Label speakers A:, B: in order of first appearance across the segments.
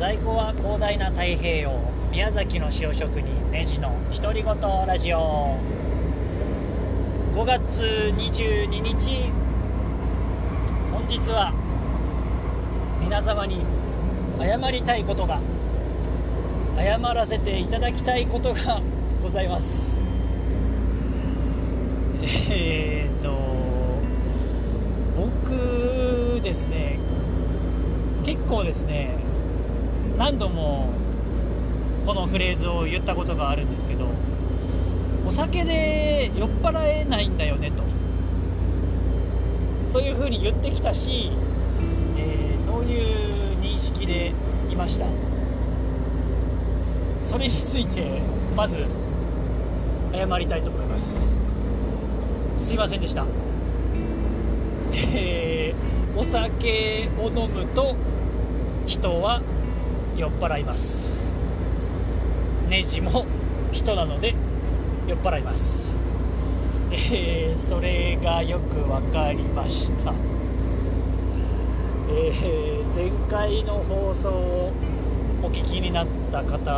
A: 在庫は広大な太平洋宮崎の塩職人ネジの独り言ラジオ。5月22日。本日は皆様に謝りたいことが謝らせていただきたいことがございます。えー、っと僕ですね結構ですね何度もこのフレーズを言ったことがあるんですけどお酒で酔っ払えないんだよねと。そういうふうに言ってきたし、えー、そういう認識でいました。それについてまず謝りたいと思います。すいませんでした。えー、お酒を飲むと人は酔っ払います。ネジも人なので酔っ払います。えー、それがよく分かりました。えー、前回の放送をお聞きになった方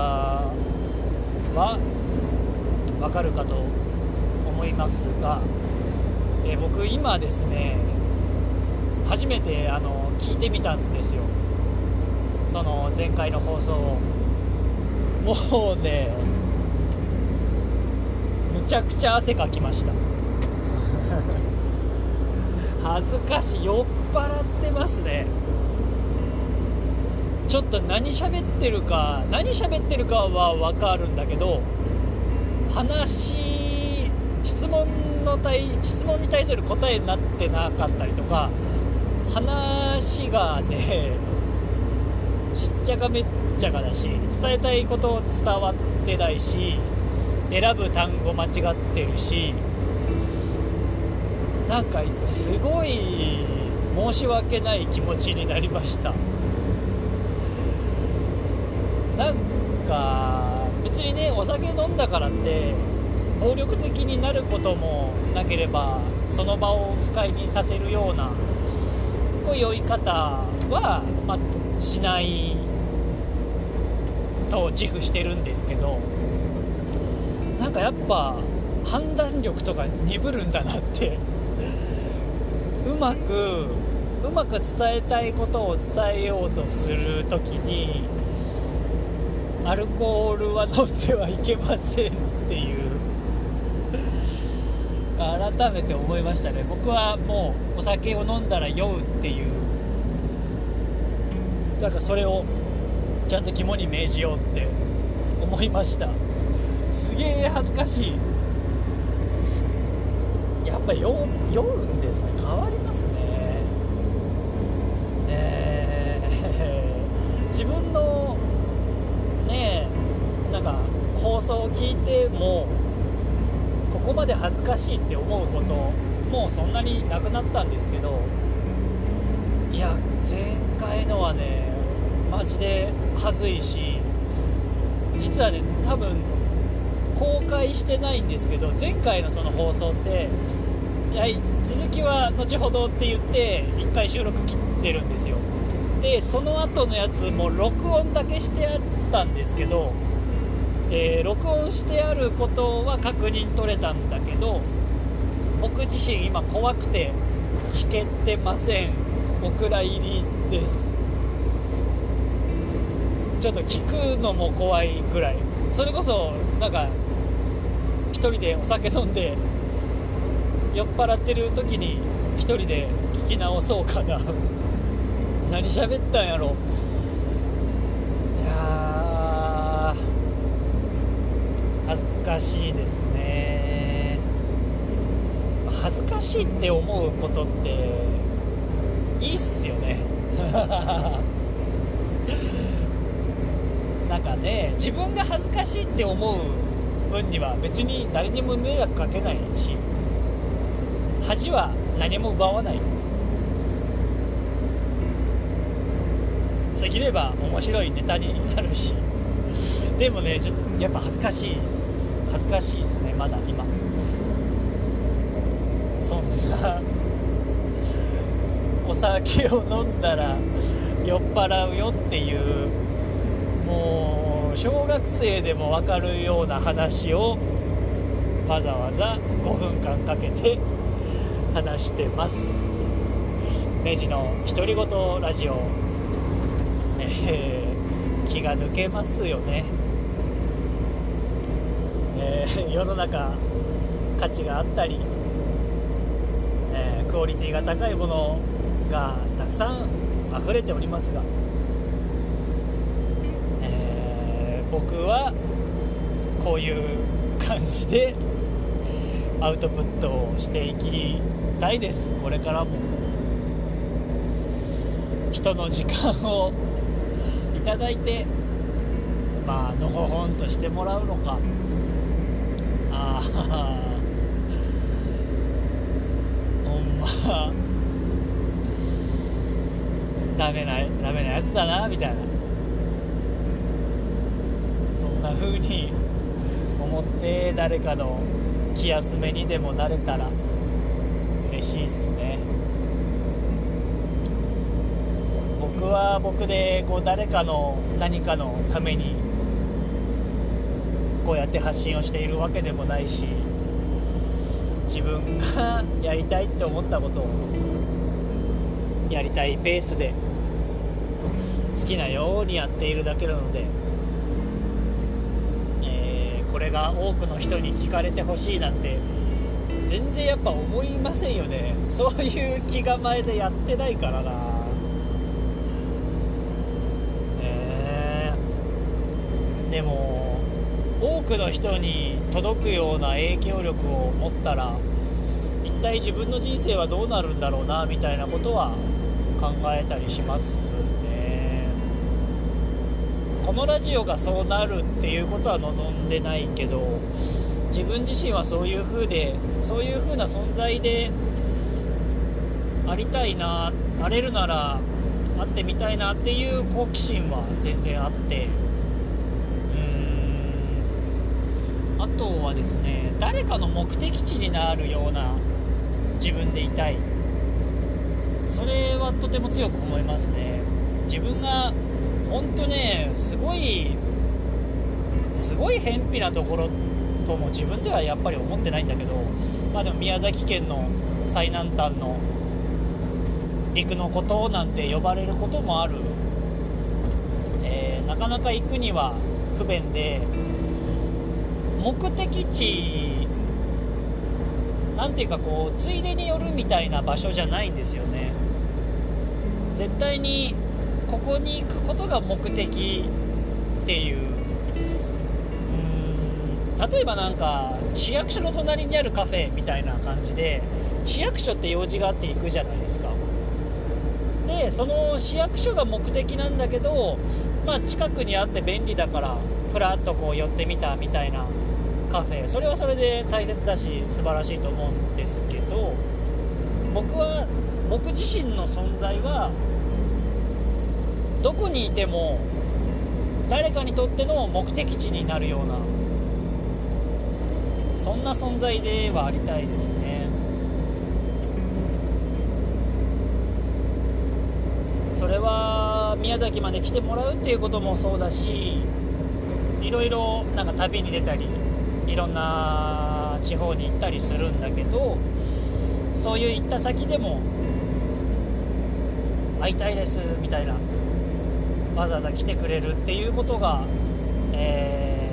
A: はわかるかと思いますが、えー、僕今ですね初めてあの聞いてみたんですよ。その前回の放送をもうねむちゃくちゃ汗かきました。恥ずかしい酔っ払ってますね。ちょっと何喋ってるか何喋ってるかは分かるんだけど話質問の対質問に対する答えになってなかったりとか話がねしっちゃかめっちゃかだし伝えたいこと伝わってないし選ぶ単語間違ってるしなんかすごい申し訳ない気持ちになりました。なんか別にねお酒飲んだからって暴力的になることもなければその場を不快にさせるようなこう酔い方は、まあ、しないと自負してるんですけどなんかやっぱ判断力とか鈍るんだなってうまくうまく伝えたいことを伝えようとする時にアルコールは飲んではいけませんっていう改めて思いましたね。僕はもうお酒を飲んだら酔うっていうだかそれをちゃんと肝に銘じようって思いました。すげえ恥ずかしい。やっぱ酔酔うんですね。変わりますね。え。ー、自分のねなんか放送を聞いてもここまで恥ずかしいって思うこともうそんなになくなったんですけどいや前回のはねマジで恥ずいし実はね多分公開してないんですけど前回のその放送っていや続きは後ほどって言って1回収録切ってるんですよ。でその後のやつも録音だけしてあったんですけど、えー、録音してあることは確認取れたんだけど僕自身今怖くて聞けてません。お蔵入りです。ちょっと聞くのも怖いぐらい。それこそなんか1人でお酒飲んで酔っ払ってる時に1人で聞き直そうかな。何喋ったんやろ。いや恥ずかしいですね。恥ずかしいって思うことっていいっすよね。なんかね自分が恥ずかしいって思う分には別に誰にも迷惑かけないし恥は何も奪わない。過ぎれば面白いネタになるし。でもねちょっとやっぱ恥ずかしい恥ずかしいですねまだ今。そんなお酒を飲んだら酔っ払うよっていうもう小学生でも分かるような話をわざわざ5分間かけて話してます。ネジの独り言ラジオ、えー、気が抜けますよね、えー、世の中価値があったり、えー、クオリティが高いものがたくさん溢れておりますが、え僕はこういう感じでアウトプットをしていきたいです。これからも人の時間をいただいてまあのほほんとしてもらうのか。ああほんま。ダメなダメなやつだなみたいな。んな風に思って誰かの気休めにでもなれたら嬉しいっすね。僕は僕でこう誰かの何かのためにこうやって発信をしているわけでもないし自分がやりたいって思ったことをやりたいペースで好きなようにやっているだけなのでれが多くの人に聞かれてほしいなんて全然やっぱ思いませんよね。そういう気構えでやってないからな。え。でも多くの人に届くような影響力を持ったら一体自分の人生はどうなるんだろうなみたいなことは考えたりします。このラジオがそうなるっていうことは望んでないけど自分自身はそういう風でそういう風な存在でありたいなあれるなら会ってみたいなっていう好奇心は全然あってうーん。あとはですね誰かの目的地になるような自分でいたい。それはとても強く思いますね。自分が本当ねすごいすごい偏僻なところとも自分ではやっぱり思ってないんだけどまあでも宮崎県の最南端の陸の孤島なんて呼ばれることもある、えー、なかなか行くには不便で目的地なんていうかこうついでに寄るみたいな場所じゃないんですよね。絶対にここに行くことが目的っていう。うん。例えばなんか市役所の隣にあるカフェみたいな感じで市役所って用事があって行くじゃないですか。でその市役所が目的なんだけどまあ近くにあって便利だからふらっとこう寄ってみたみたいなカフェ。それはそれで大切だし素晴らしいと思うんですけど僕は僕自身の存在はどこにいても誰かにとっての目的地になるようなそんな存在ではありたいですね。それは宮崎まで来てもらうっていうこともそうだしいろいろなんか旅に出たりいろんな地方に行ったりするんだけどそういう行った先でも会いたいですみたいな。わざわざ来てくれるっていうことが、え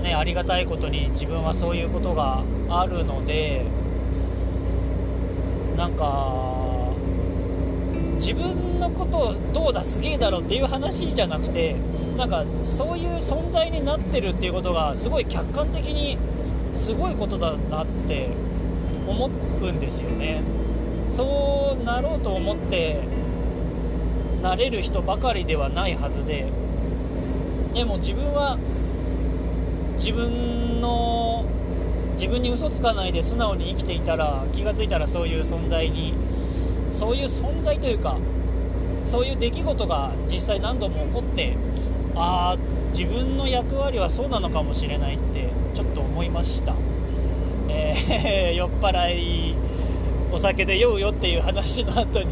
A: ー、ね、ありがたいことに自分はそういうことがあるのでなんか自分のことどうだすげえだろっていう話じゃなくてなんかそういう存在になってるっていうことがすごい客観的にすごいことだなって思うんですよね。そうなろうと思ってなれる人ばかりではないはずででも自分は自分の自分に嘘つかないで素直に生きていたら気が付いたらそういう存在にそういう存在というかそういう出来事が実際何度も起こってああ自分の役割はそうなのかもしれないってちょっと思いました、えー、酔っ払いお酒で酔うよっていう話の後に、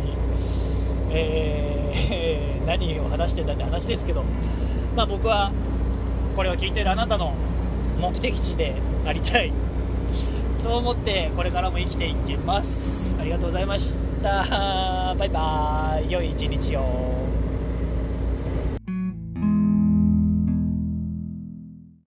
A: えーえー、何を話してんだって話ですけど、まあ、僕はこれを聞いてるあなたの目的地でありたい。そう思ってこれからも生きていきます。ありがとうございました。バイバーイ。良い一日を。